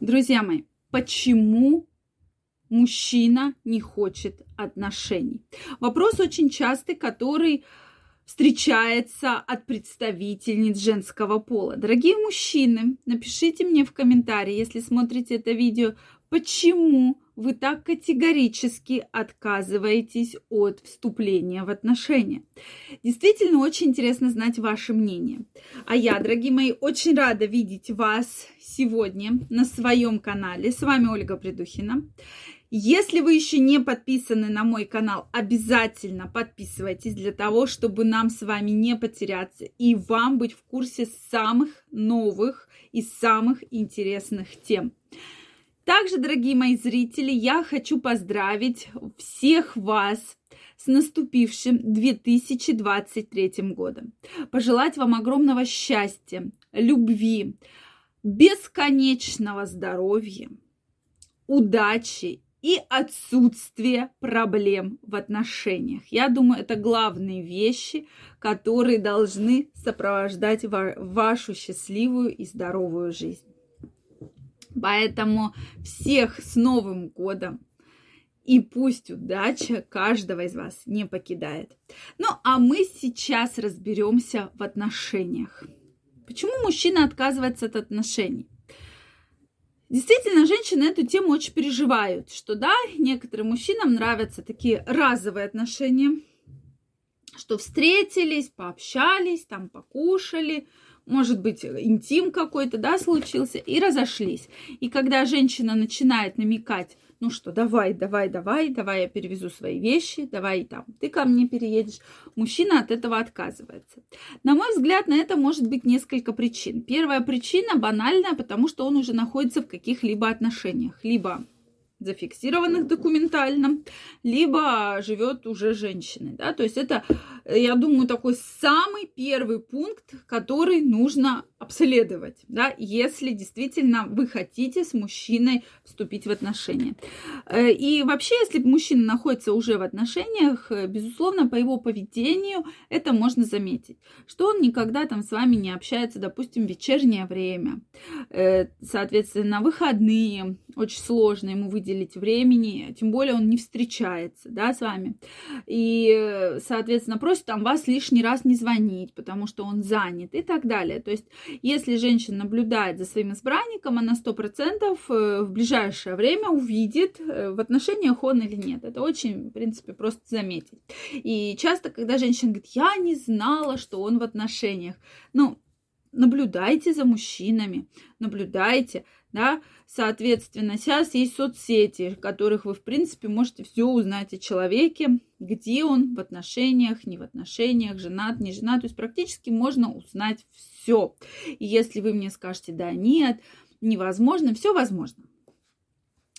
Друзья мои, почему мужчина не хочет отношений? Вопрос очень частый, который встречается от представительниц женского пола. Дорогие мужчины, напишите мне в комментарии, если смотрите это видео, почему вы так категорически отказываетесь от вступления в отношения. Действительно, очень интересно знать ваше мнение. А я, дорогие мои, очень рада видеть вас сегодня на своем канале. С вами Ольга Придухина. Если вы еще не подписаны на мой канал, обязательно подписывайтесь для того, чтобы нам с вами не потеряться и вам быть в курсе самых новых и самых интересных тем. Также, дорогие мои зрители, я хочу поздравить всех вас с наступившим 2023 годом. Пожелать вам огромного счастья, любви, бесконечного здоровья, удачи и отсутствия проблем в отношениях. Я думаю, это главные вещи, которые должны сопровождать вашу счастливую и здоровую жизнь. Поэтому всех с Новым годом! И пусть удача каждого из вас не покидает. Ну, а мы сейчас разберемся в отношениях. Почему мужчина отказывается от отношений? Действительно, женщины эту тему очень переживают, что да, некоторым мужчинам нравятся такие разовые отношения, что встретились, пообщались, там покушали, может быть, интим какой-то, да, случился, и разошлись. И когда женщина начинает намекать, ну что, давай, давай, давай, давай я перевезу свои вещи, давай там, ты ко мне переедешь, мужчина от этого отказывается. На мой взгляд, на это может быть несколько причин. Первая причина банальная, потому что он уже находится в каких-либо отношениях. Либо зафиксированных документально, либо живет уже женщиной. Да? То есть это, я думаю, такой самый первый пункт, который нужно обследовать, да, если действительно вы хотите с мужчиной вступить в отношения. Э, и вообще, если мужчина находится уже в отношениях, э, безусловно, по его поведению это можно заметить, что он никогда там с вами не общается, допустим, в вечернее время, э, соответственно, выходные, очень сложно ему выделить времени, тем более он не встречается, да, с вами. И, соответственно, просит там вас лишний раз не звонить, потому что он занят и так далее. То есть, если женщина наблюдает за своим избранником, она сто процентов э, в ближайшее время увидит, э, в отношениях он или нет. Это очень, в принципе, просто заметить. И часто, когда женщина говорит, я не знала, что он в отношениях, ну, наблюдайте за мужчинами, наблюдайте, да, соответственно, сейчас есть соцсети, в которых вы, в принципе, можете все узнать о человеке, где он в отношениях, не в отношениях, женат, не женат, то есть практически можно узнать все. И если вы мне скажете, да, нет, невозможно, все возможно.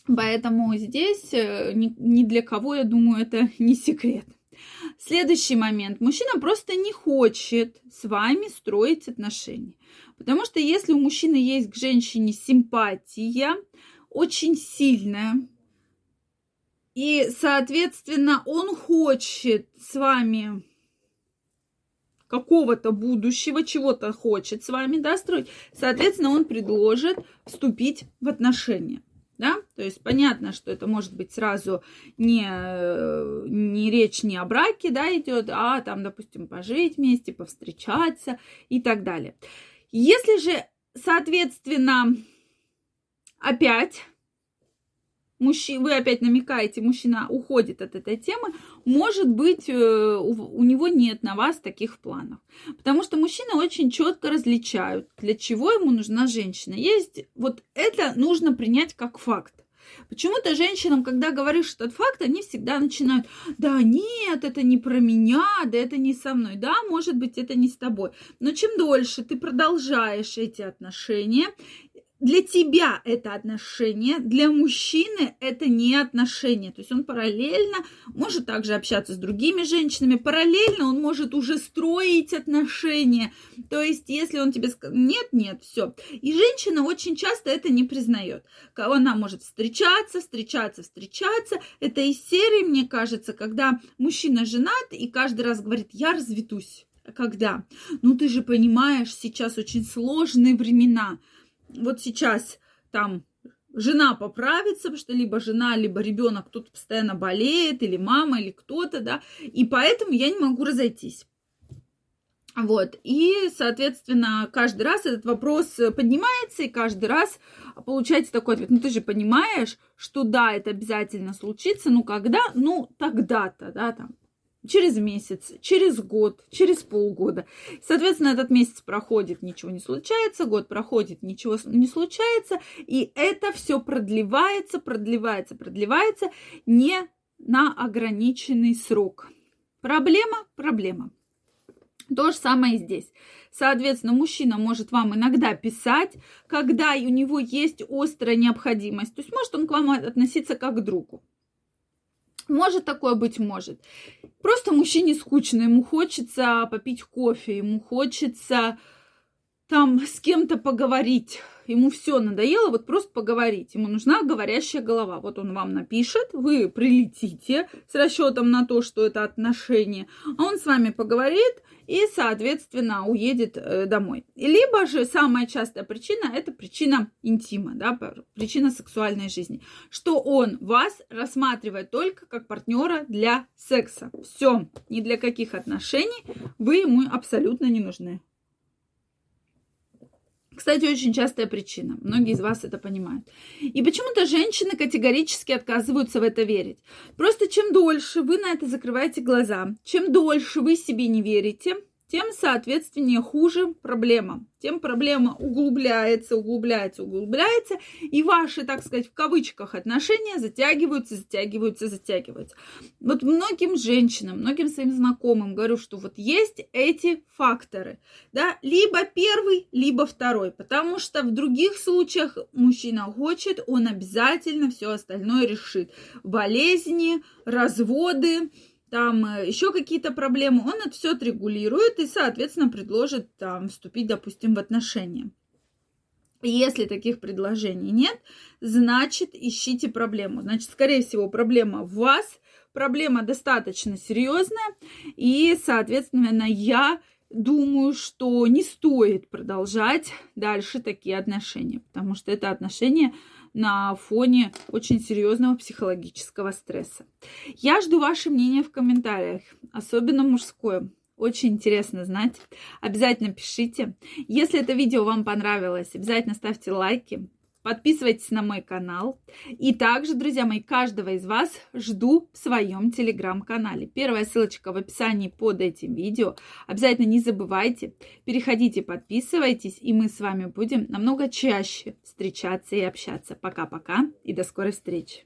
Поэтому здесь э, ни, для кого, я думаю, это не секрет. Следующий момент. Мужчина просто не хочет с вами строить отношения. Потому что если у мужчины есть к женщине симпатия, очень сильная, и, соответственно, он хочет с вами какого-то будущего, чего-то хочет с вами, да, строить, соответственно, он предложит вступить в отношения да, то есть понятно, что это может быть сразу не, не речь не о браке, да, идет, а там, допустим, пожить вместе, повстречаться и так далее. Если же, соответственно, опять мужчина, вы опять намекаете, мужчина уходит от этой темы, может быть, э, у, него нет на вас таких планов. Потому что мужчины очень четко различают, для чего ему нужна женщина. Есть вот это нужно принять как факт. Почему-то женщинам, когда говоришь этот факт, они всегда начинают, да нет, это не про меня, да это не со мной, да, может быть, это не с тобой. Но чем дольше ты продолжаешь эти отношения, для тебя это отношение, для мужчины это не отношение. То есть он параллельно может также общаться с другими женщинами, параллельно он может уже строить отношения. То есть если он тебе скажет, нет, нет, все. И женщина очень часто это не признает. Она может встречаться, встречаться, встречаться. Это из серии, мне кажется, когда мужчина женат и каждый раз говорит, я разведусь. Когда? Ну ты же понимаешь, сейчас очень сложные времена вот сейчас там жена поправится, что либо жена, либо ребенок кто-то постоянно болеет, или мама, или кто-то, да, и поэтому я не могу разойтись. Вот, и, соответственно, каждый раз этот вопрос поднимается, и каждый раз получается такой ответ. Ну, ты же понимаешь, что да, это обязательно случится, ну, когда? Ну, тогда-то, да, там, через месяц, через год, через полгода. Соответственно, этот месяц проходит, ничего не случается, год проходит, ничего не случается, и это все продлевается, продлевается, продлевается не на ограниченный срок. Проблема, проблема. То же самое и здесь. Соответственно, мужчина может вам иногда писать, когда у него есть острая необходимость. То есть может он к вам относиться как к другу. Может такое быть, может. Просто мужчине скучно, ему хочется попить кофе, ему хочется там с кем-то поговорить. Ему все надоело, вот просто поговорить. Ему нужна говорящая голова. Вот он вам напишет, вы прилетите с расчетом на то, что это отношения, а он с вами поговорит, и, соответственно, уедет э, домой. Либо же самая частая причина – это причина интима, да, причина сексуальной жизни, что он вас рассматривает только как партнера для секса. Все, ни для каких отношений вы ему абсолютно не нужны. Кстати, очень частая причина. Многие из вас это понимают. И почему-то женщины категорически отказываются в это верить. Просто чем дольше вы на это закрываете глаза, чем дольше вы себе не верите, тем, соответственно, хуже проблема. Тем проблема углубляется, углубляется, углубляется, и ваши, так сказать, в кавычках отношения затягиваются, затягиваются, затягиваются. Вот многим женщинам, многим своим знакомым говорю, что вот есть эти факторы, да, либо первый, либо второй, потому что в других случаях мужчина хочет, он обязательно все остальное решит. Болезни, разводы, там э, еще какие-то проблемы, он это все отрегулирует и, соответственно, предложит там вступить, допустим, в отношения. Если таких предложений нет, значит, ищите проблему. Значит, скорее всего, проблема в вас, проблема достаточно серьезная, и, соответственно, я думаю, что не стоит продолжать дальше такие отношения, потому что это отношения на фоне очень серьезного психологического стресса. Я жду ваше мнение в комментариях, особенно мужское. Очень интересно знать. Обязательно пишите. Если это видео вам понравилось, обязательно ставьте лайки, Подписывайтесь на мой канал. И также, друзья мои, каждого из вас жду в своем телеграм-канале. Первая ссылочка в описании под этим видео. Обязательно не забывайте, переходите, подписывайтесь, и мы с вами будем намного чаще встречаться и общаться. Пока-пока и до скорой встречи.